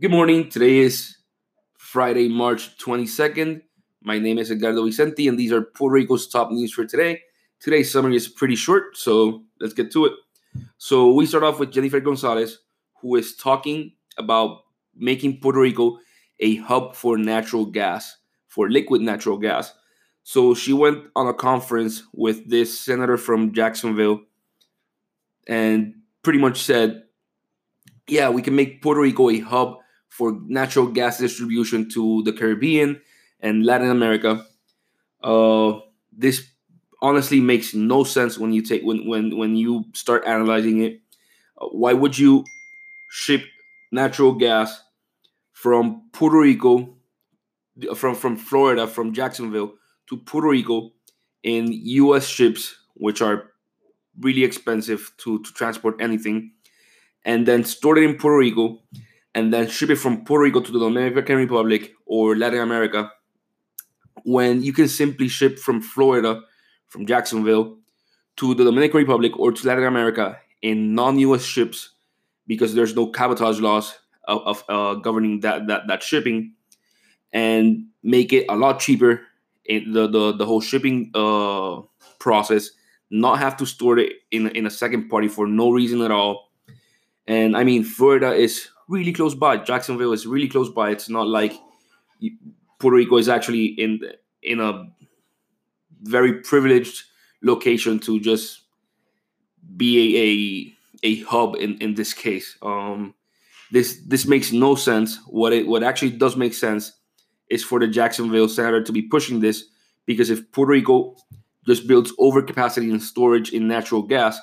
Good morning. Today is Friday, March 22nd. My name is Edgardo Vicente, and these are Puerto Rico's top news for today. Today's summary is pretty short, so let's get to it. So, we start off with Jennifer Gonzalez, who is talking about making Puerto Rico a hub for natural gas, for liquid natural gas. So, she went on a conference with this senator from Jacksonville and pretty much said, Yeah, we can make Puerto Rico a hub for natural gas distribution to the Caribbean and Latin America. Uh, this honestly makes no sense when you take when when when you start analyzing it. Uh, why would you ship natural gas from Puerto Rico, from from Florida, from Jacksonville to Puerto Rico in U.S. ships, which are really expensive to to transport anything, and then store it in Puerto Rico and then ship it from Puerto Rico to the Dominican Republic or Latin America when you can simply ship from Florida, from Jacksonville, to the Dominican Republic or to Latin America in non-U.S. ships because there's no cabotage laws of, of uh, governing that, that that shipping, and make it a lot cheaper in the the, the whole shipping uh, process. Not have to store it in in a second party for no reason at all. And I mean, Florida is really close by. Jacksonville is really close by. It's not like Puerto Rico is actually in in a very privileged location to just be a a, a hub in, in this case. Um, this this makes no sense. What it what actually does make sense is for the Jacksonville senator to be pushing this because if Puerto Rico just builds overcapacity in storage in natural gas,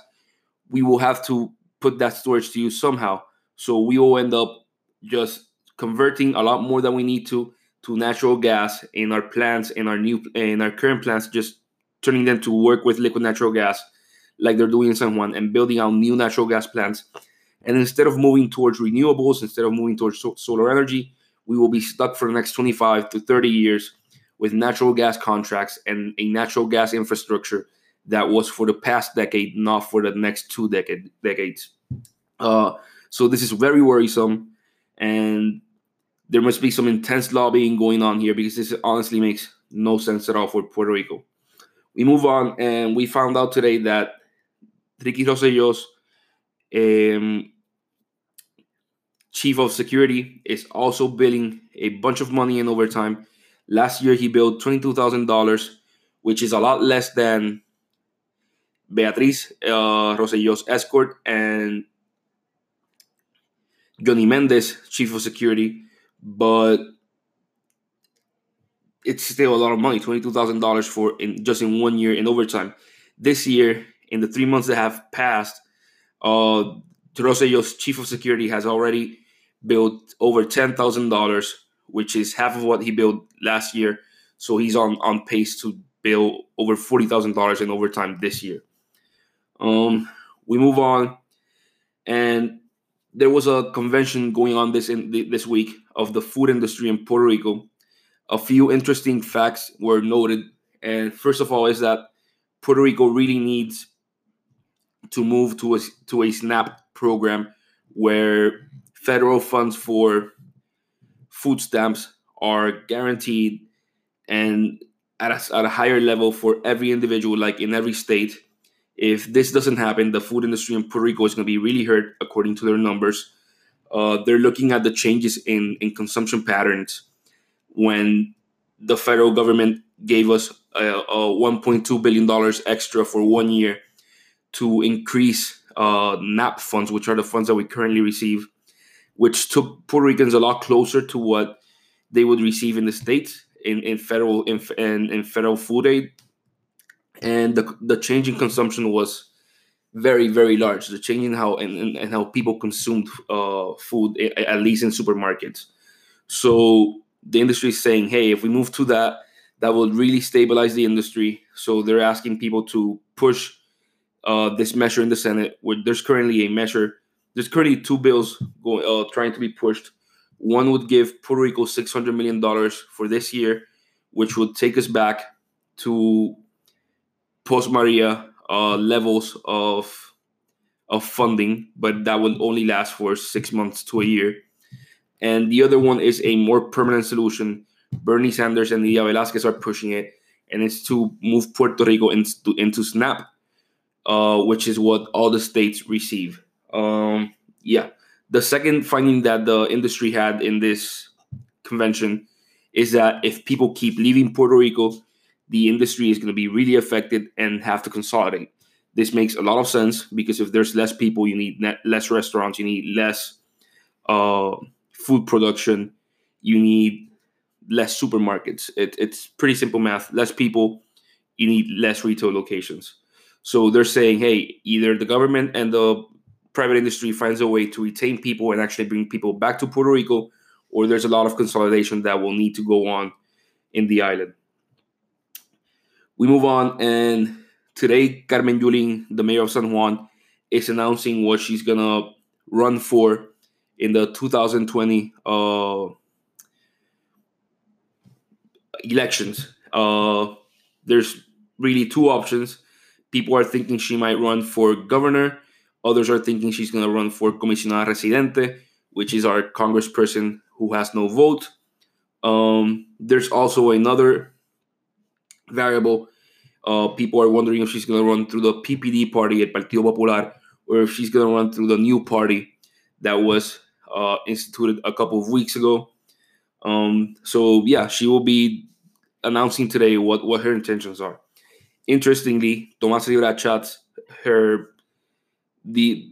we will have to put that storage to use somehow. So we will end up just converting a lot more than we need to to natural gas in our plants in our new in our current plants just turning them to work with liquid natural gas like they're doing in San Juan and building out new natural gas plants. And instead of moving towards renewables, instead of moving towards so- solar energy, we will be stuck for the next 25 to 30 years with natural gas contracts and a natural gas infrastructure that was for the past decade, not for the next two decade, decades. Uh, so this is very worrisome, and there must be some intense lobbying going on here because this honestly makes no sense at all for Puerto Rico. We move on, and we found out today that Ricky Rosselló's, um, chief of security, is also billing a bunch of money in overtime. Last year, he billed twenty-two thousand dollars, which is a lot less than Beatriz uh, Rosselló's escort and Johnny Mendez, chief of security, but it's still a lot of money twenty two thousand dollars for in just in one year in overtime. This year, in the three months that have passed, uh, Rosselló's chief of security has already built over ten thousand dollars, which is half of what he built last year. So he's on on pace to bill over forty thousand dollars in overtime this year. Um, we move on, and there was a convention going on this in this week of the food industry in Puerto Rico. A few interesting facts were noted, and first of all is that Puerto Rico really needs to move to a to a SNAP program where federal funds for food stamps are guaranteed and at a, at a higher level for every individual, like in every state, if this doesn't happen, the food industry in Puerto Rico is going to be really hurt, according to their numbers. Uh, they're looking at the changes in, in consumption patterns when the federal government gave us a, a $1.2 billion extra for one year to increase uh, NAP funds, which are the funds that we currently receive, which took Puerto Ricans a lot closer to what they would receive in the states in, in federal in, in, in federal food aid and the the change in consumption was very very large. The change in how and, and, how people consumed uh, food, at least in supermarkets. So the industry is saying, hey, if we move to that, that will really stabilize the industry. So they're asking people to push uh, this measure in the Senate. Where there's currently a measure. There's currently two bills going uh, trying to be pushed. One would give Puerto Rico six hundred million dollars for this year, which would take us back to post Maria uh, levels of of funding, but that will only last for six months to a year. and the other one is a more permanent solution. Bernie Sanders and Nydia Velázquez are pushing it, and it's to move Puerto Rico into, into SNAP, uh, which is what all the states receive. Um, yeah. The second finding that the industry had in this convention is that if people keep leaving Puerto Rico, the industry is going to be really affected and have to consolidate. This makes a lot of sense because if there's less people, you need less restaurants, you need less uh, food production, you need less supermarkets. It, it's pretty simple math. Less people, you need less retail locations. So they're saying, hey, either the government and the private industry finds a way to retain people and actually bring people back to Puerto Rico, or there's a lot of consolidation that will need to go on in the island. We move on, and today, Carmen Yulín, the mayor of San Juan, is announcing what she's gonna run for in the 2020 uh, elections. Uh, there's really two options. People are thinking she might run for governor. Others are thinking she's going to run for comisionada residente, which is our congressperson who has no vote. Um, there's also another variable. Uh, people are wondering if she's going to run through the PPD party at Partido Popular or if she's going to run through the new party that was uh, instituted a couple of weeks ago. Um, so yeah, she will be announcing today what, what her intentions are. Interestingly, Tomás Rivera Schatz, her the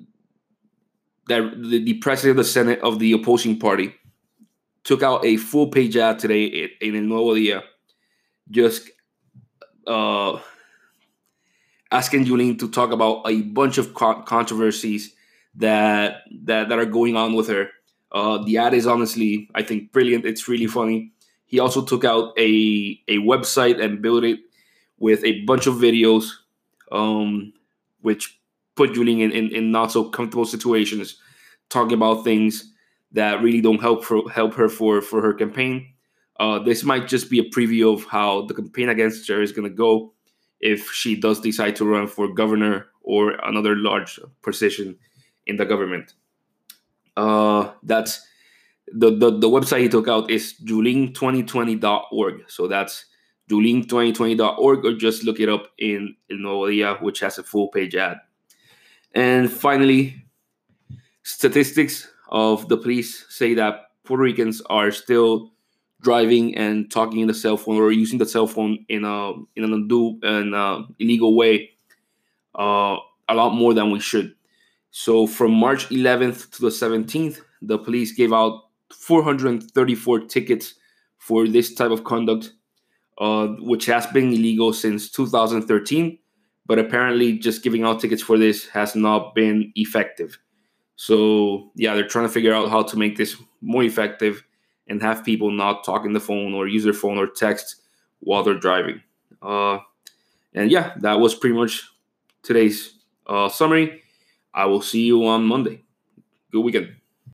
that the, the president of the Senate of the opposing party took out a full page ad today in El Nuevo Dia, just uh, asking Yulín to talk about a bunch of controversies that that that are going on with her. Uh, the ad is honestly, I think, brilliant. It's really funny. He also took out a a website and built it with a bunch of videos, um, which put Yulín in, in, in not so comfortable situations, talking about things that really don't help for, help her for for her campaign. Uh, this might just be a preview of how the campaign against her is going to go if she does decide to run for governor or another large position in the government. Uh, that's the, the, the website he took out is yulin2020.org. So that's yulin2020.org, or just look it up in El Nuevo Dia, which has a full page ad. And finally, statistics of the police say that Puerto Ricans are still driving and talking in the cell phone or using the cell phone in a in an undue and uh, illegal way uh, a lot more than we should. So from March 11th to the 17th, the police gave out 434 tickets for this type of conduct, uh, which has been illegal since 2013. But apparently, just giving out tickets for this has not been effective. So, yeah, they're trying to figure out how to make this more effective and have people not talk in the phone or use their phone or text while they're driving. Uh, and yeah, that was pretty much today's uh, summary. I will see you on Monday. Good weekend.